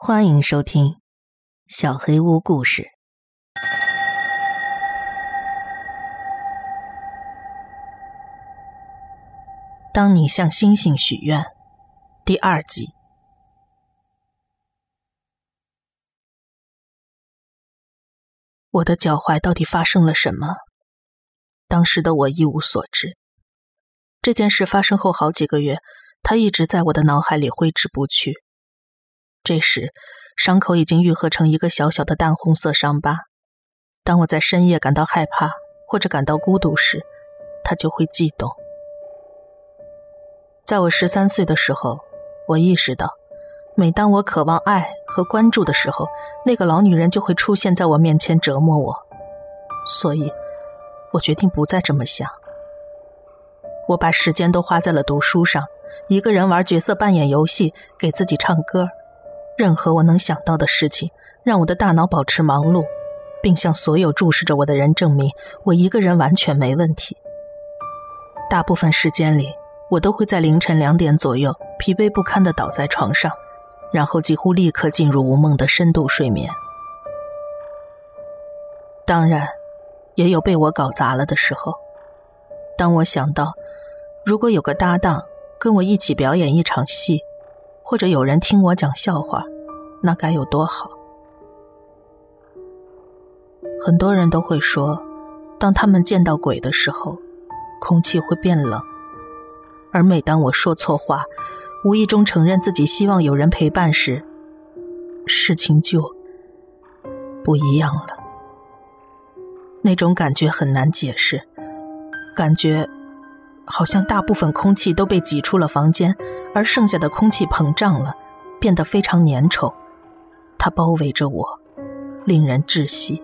欢迎收听《小黑屋故事》。当你向星星许愿，第二集。我的脚踝到底发生了什么？当时的我一无所知。这件事发生后好几个月，它一直在我的脑海里挥之不去。这时，伤口已经愈合成一个小小的淡红色伤疤。当我在深夜感到害怕或者感到孤独时，它就会悸动。在我十三岁的时候，我意识到，每当我渴望爱和关注的时候，那个老女人就会出现在我面前折磨我。所以，我决定不再这么想。我把时间都花在了读书上，一个人玩角色扮演游戏，给自己唱歌。任何我能想到的事情，让我的大脑保持忙碌，并向所有注视着我的人证明，我一个人完全没问题。大部分时间里，我都会在凌晨两点左右疲惫不堪地倒在床上，然后几乎立刻进入无梦的深度睡眠。当然，也有被我搞砸了的时候。当我想到，如果有个搭档跟我一起表演一场戏。或者有人听我讲笑话，那该有多好！很多人都会说，当他们见到鬼的时候，空气会变冷。而每当我说错话，无意中承认自己希望有人陪伴时，事情就不一样了。那种感觉很难解释，感觉。好像大部分空气都被挤出了房间，而剩下的空气膨胀了，变得非常粘稠。它包围着我，令人窒息。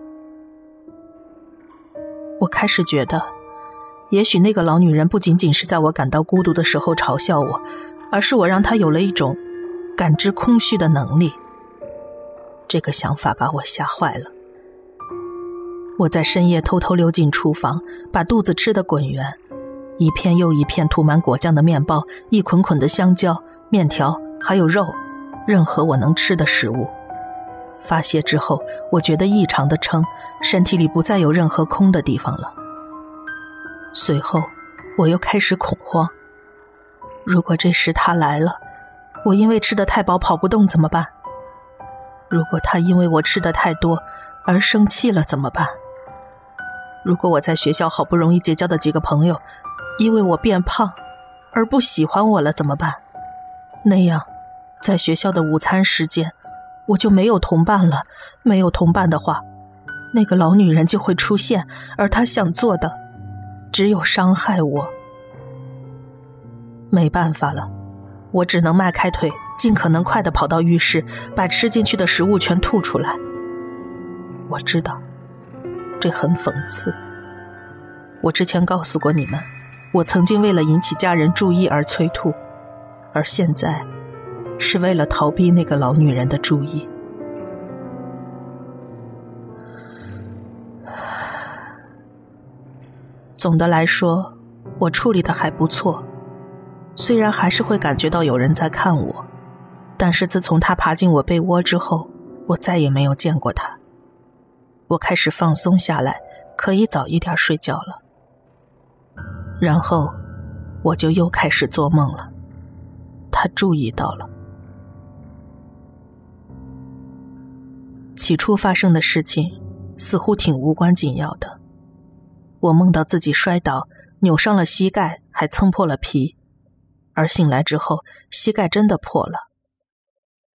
我开始觉得，也许那个老女人不仅仅是在我感到孤独的时候嘲笑我，而是我让她有了一种感知空虚的能力。这个想法把我吓坏了。我在深夜偷偷溜进厨房，把肚子吃得滚圆。一片又一片涂满果酱的面包，一捆捆的香蕉、面条，还有肉，任何我能吃的食物。发泄之后，我觉得异常的撑，身体里不再有任何空的地方了。随后，我又开始恐慌。如果这时他来了，我因为吃的太饱跑不动怎么办？如果他因为我吃的太多而生气了怎么办？如果我在学校好不容易结交的几个朋友，因为我变胖，而不喜欢我了怎么办？那样，在学校的午餐时间，我就没有同伴了。没有同伴的话，那个老女人就会出现，而她想做的，只有伤害我。没办法了，我只能迈开腿，尽可能快的跑到浴室，把吃进去的食物全吐出来。我知道，这很讽刺。我之前告诉过你们。我曾经为了引起家人注意而催吐，而现在是为了逃避那个老女人的注意。总的来说，我处理的还不错，虽然还是会感觉到有人在看我，但是自从他爬进我被窝之后，我再也没有见过他。我开始放松下来，可以早一点睡觉了。然后，我就又开始做梦了。他注意到了。起初发生的事情似乎挺无关紧要的。我梦到自己摔倒，扭伤了膝盖，还蹭破了皮。而醒来之后，膝盖真的破了。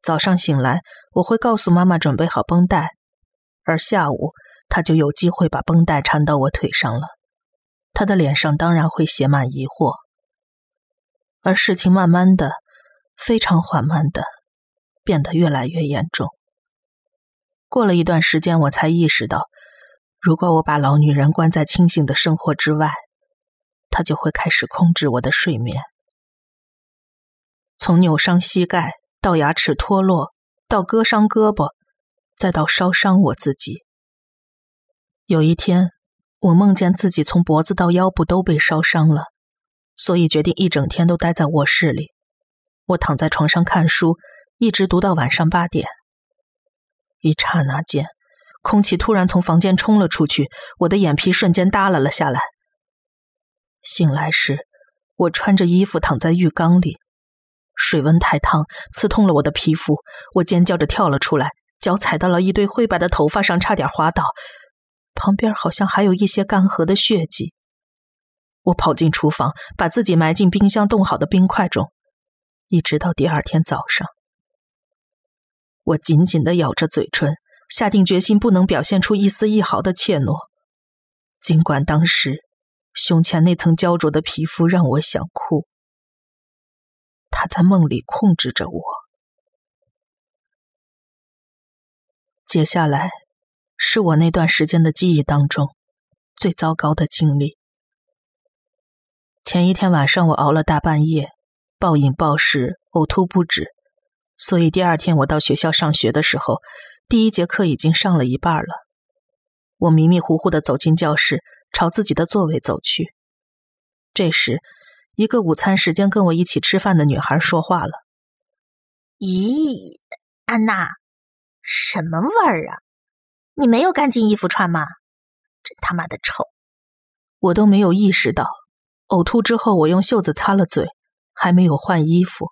早上醒来，我会告诉妈妈准备好绷带，而下午她就有机会把绷带缠到我腿上了。他的脸上当然会写满疑惑，而事情慢慢的、非常缓慢的变得越来越严重。过了一段时间，我才意识到，如果我把老女人关在清醒的生活之外，她就会开始控制我的睡眠。从扭伤膝盖到牙齿脱落，到割伤胳膊，再到烧伤我自己。有一天。我梦见自己从脖子到腰部都被烧伤了，所以决定一整天都待在卧室里。我躺在床上看书，一直读到晚上八点，一刹那间，空气突然从房间冲了出去，我的眼皮瞬间耷拉了下来。醒来时，我穿着衣服躺在浴缸里，水温太烫，刺痛了我的皮肤，我尖叫着跳了出来，脚踩到了一堆灰白的头发上，差点滑倒。旁边好像还有一些干涸的血迹。我跑进厨房，把自己埋进冰箱冻好的冰块中，一直到第二天早上。我紧紧的咬着嘴唇，下定决心不能表现出一丝一毫的怯懦，尽管当时胸前那层焦灼的皮肤让我想哭。他在梦里控制着我。接下来是我那段时间的记忆当中最糟糕的经历。前一天晚上，我熬了大半夜，暴饮暴食，呕吐不止，所以第二天我到学校上学的时候，第一节课已经上了一半了。我迷迷糊糊的走进教室，朝自己的座位走去。这时，一个午餐时间跟我一起吃饭的女孩说话了：“咦，安娜，什么味儿啊？你没有干净衣服穿吗？真他妈的臭！”我都没有意识到。呕吐之后，我用袖子擦了嘴，还没有换衣服。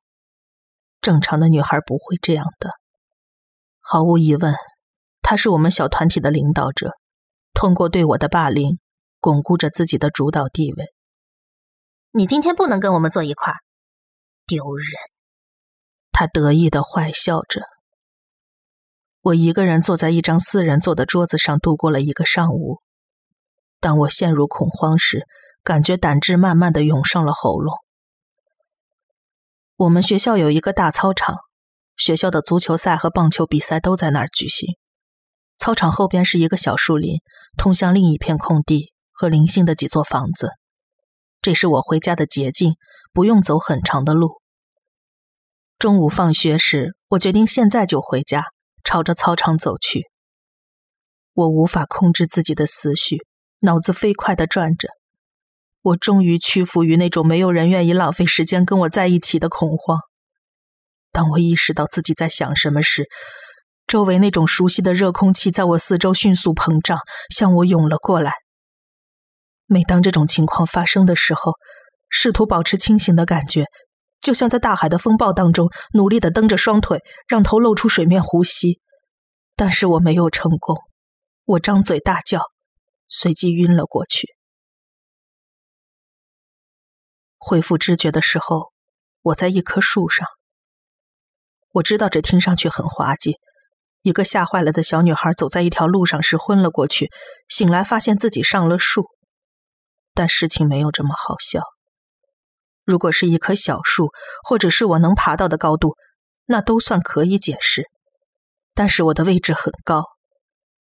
正常的女孩不会这样的。毫无疑问，她是我们小团体的领导者，通过对我的霸凌，巩固着自己的主导地位。你今天不能跟我们坐一块儿，丢人！他得意的坏笑着。我一个人坐在一张四人座的桌子上度过了一个上午。当我陷入恐慌时，感觉胆汁慢慢的涌上了喉咙。我们学校有一个大操场，学校的足球赛和棒球比赛都在那儿举行。操场后边是一个小树林，通向另一片空地和零星的几座房子。这是我回家的捷径，不用走很长的路。中午放学时，我决定现在就回家，朝着操场走去。我无法控制自己的思绪，脑子飞快的转着。我终于屈服于那种没有人愿意浪费时间跟我在一起的恐慌。当我意识到自己在想什么时，周围那种熟悉的热空气在我四周迅速膨胀，向我涌了过来。每当这种情况发生的时候，试图保持清醒的感觉，就像在大海的风暴当中努力的蹬着双腿，让头露出水面呼吸。但是我没有成功，我张嘴大叫，随即晕了过去。恢复知觉的时候，我在一棵树上。我知道这听上去很滑稽，一个吓坏了的小女孩走在一条路上时昏了过去，醒来发现自己上了树。但事情没有这么好笑。如果是一棵小树，或者是我能爬到的高度，那都算可以解释。但是我的位置很高，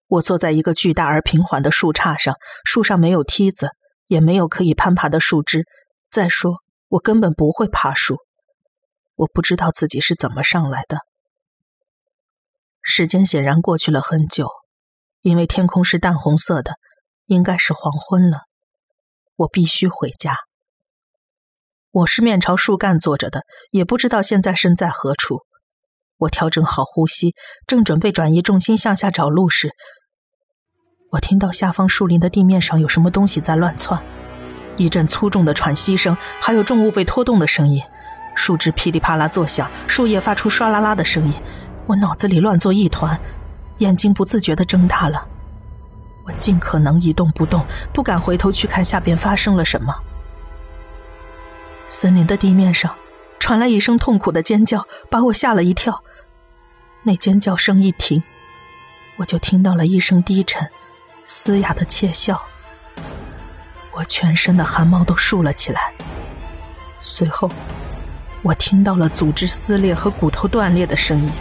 我坐在一个巨大而平缓的树杈上，树上没有梯子，也没有可以攀爬的树枝。再说，我根本不会爬树，我不知道自己是怎么上来的。时间显然过去了很久，因为天空是淡红色的，应该是黄昏了。我必须回家。我是面朝树干坐着的，也不知道现在身在何处。我调整好呼吸，正准备转移重心向下找路时，我听到下方树林的地面上有什么东西在乱窜。一阵粗重的喘息声，还有重物被拖动的声音，树枝噼里啪啦作响，树叶发出唰啦啦的声音。我脑子里乱作一团，眼睛不自觉的睁大了。我尽可能一动不动，不敢回头去看下边发生了什么。森林的地面上传来一声痛苦的尖叫，把我吓了一跳。那尖叫声一停，我就听到了一声低沉、嘶哑的窃笑。我全身的汗毛都竖了起来。随后，我听到了组织撕裂和骨头断裂的声音。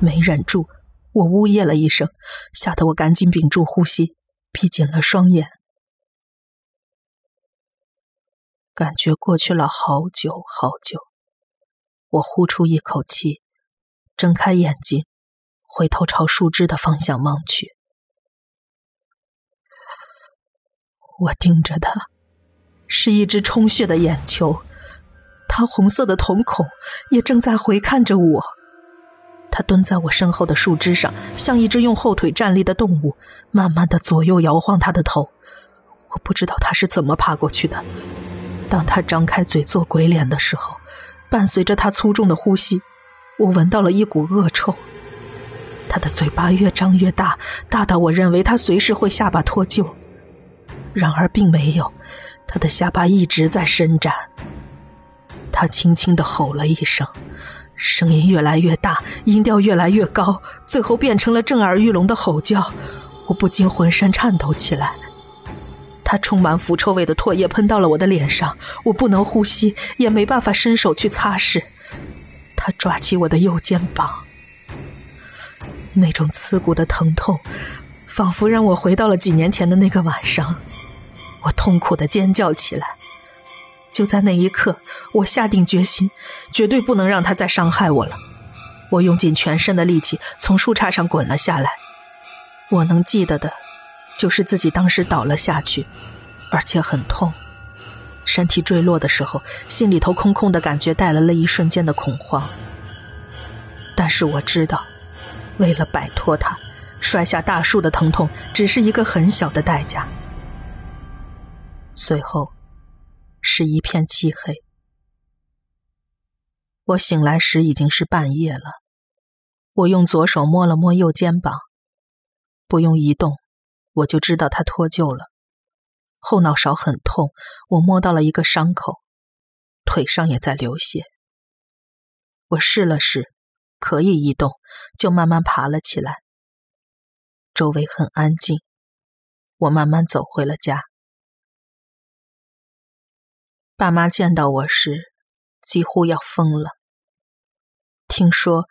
没忍住，我呜咽了一声，吓得我赶紧屏住呼吸，闭紧了双眼。感觉过去了好久好久，我呼出一口气，睁开眼睛，回头朝树枝的方向望去。我盯着的是一只充血的眼球，它红色的瞳孔也正在回看着我。他蹲在我身后的树枝上，像一只用后腿站立的动物，慢慢的左右摇晃他的头。我不知道他是怎么爬过去的。当他张开嘴做鬼脸的时候，伴随着他粗重的呼吸，我闻到了一股恶臭。他的嘴巴越张越大，大到我认为他随时会下巴脱臼。然而并没有，他的下巴一直在伸展。他轻轻的吼了一声。声音越来越大，音调越来越高，最后变成了震耳欲聋的吼叫。我不禁浑身颤抖起来。他充满腐臭味的唾液喷到了我的脸上，我不能呼吸，也没办法伸手去擦拭。他抓起我的右肩膀，那种刺骨的疼痛，仿佛让我回到了几年前的那个晚上。我痛苦的尖叫起来。就在那一刻，我下定决心，绝对不能让他再伤害我了。我用尽全身的力气从树杈上滚了下来。我能记得的，就是自己当时倒了下去，而且很痛。身体坠落的时候，心里头空空的感觉带来了一瞬间的恐慌。但是我知道，为了摆脱他，摔下大树的疼痛只是一个很小的代价。随后。是一片漆黑。我醒来时已经是半夜了。我用左手摸了摸右肩膀，不用移动，我就知道他脱臼了。后脑勺很痛，我摸到了一个伤口，腿上也在流血。我试了试，可以移动，就慢慢爬了起来。周围很安静，我慢慢走回了家。爸妈见到我时，几乎要疯了。听说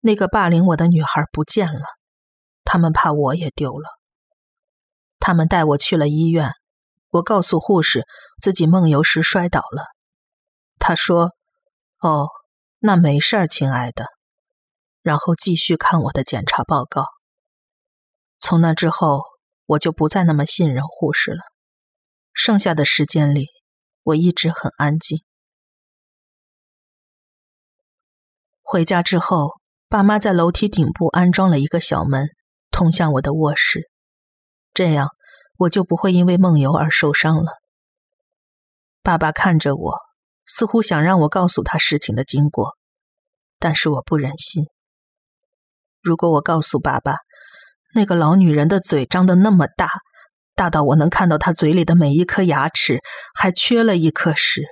那个霸凌我的女孩不见了，他们怕我也丢了。他们带我去了医院，我告诉护士自己梦游时摔倒了。他说：“哦，那没事儿，亲爱的。”然后继续看我的检查报告。从那之后，我就不再那么信任护士了。剩下的时间里。我一直很安静。回家之后，爸妈在楼梯顶部安装了一个小门，通向我的卧室，这样我就不会因为梦游而受伤了。爸爸看着我，似乎想让我告诉他事情的经过，但是我不忍心。如果我告诉爸爸，那个老女人的嘴张得那么大。大到我能看到她嘴里的每一颗牙齿，还缺了一颗时，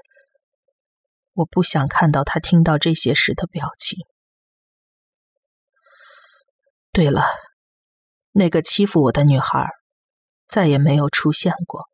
我不想看到他听到这些时的表情。对了，那个欺负我的女孩再也没有出现过。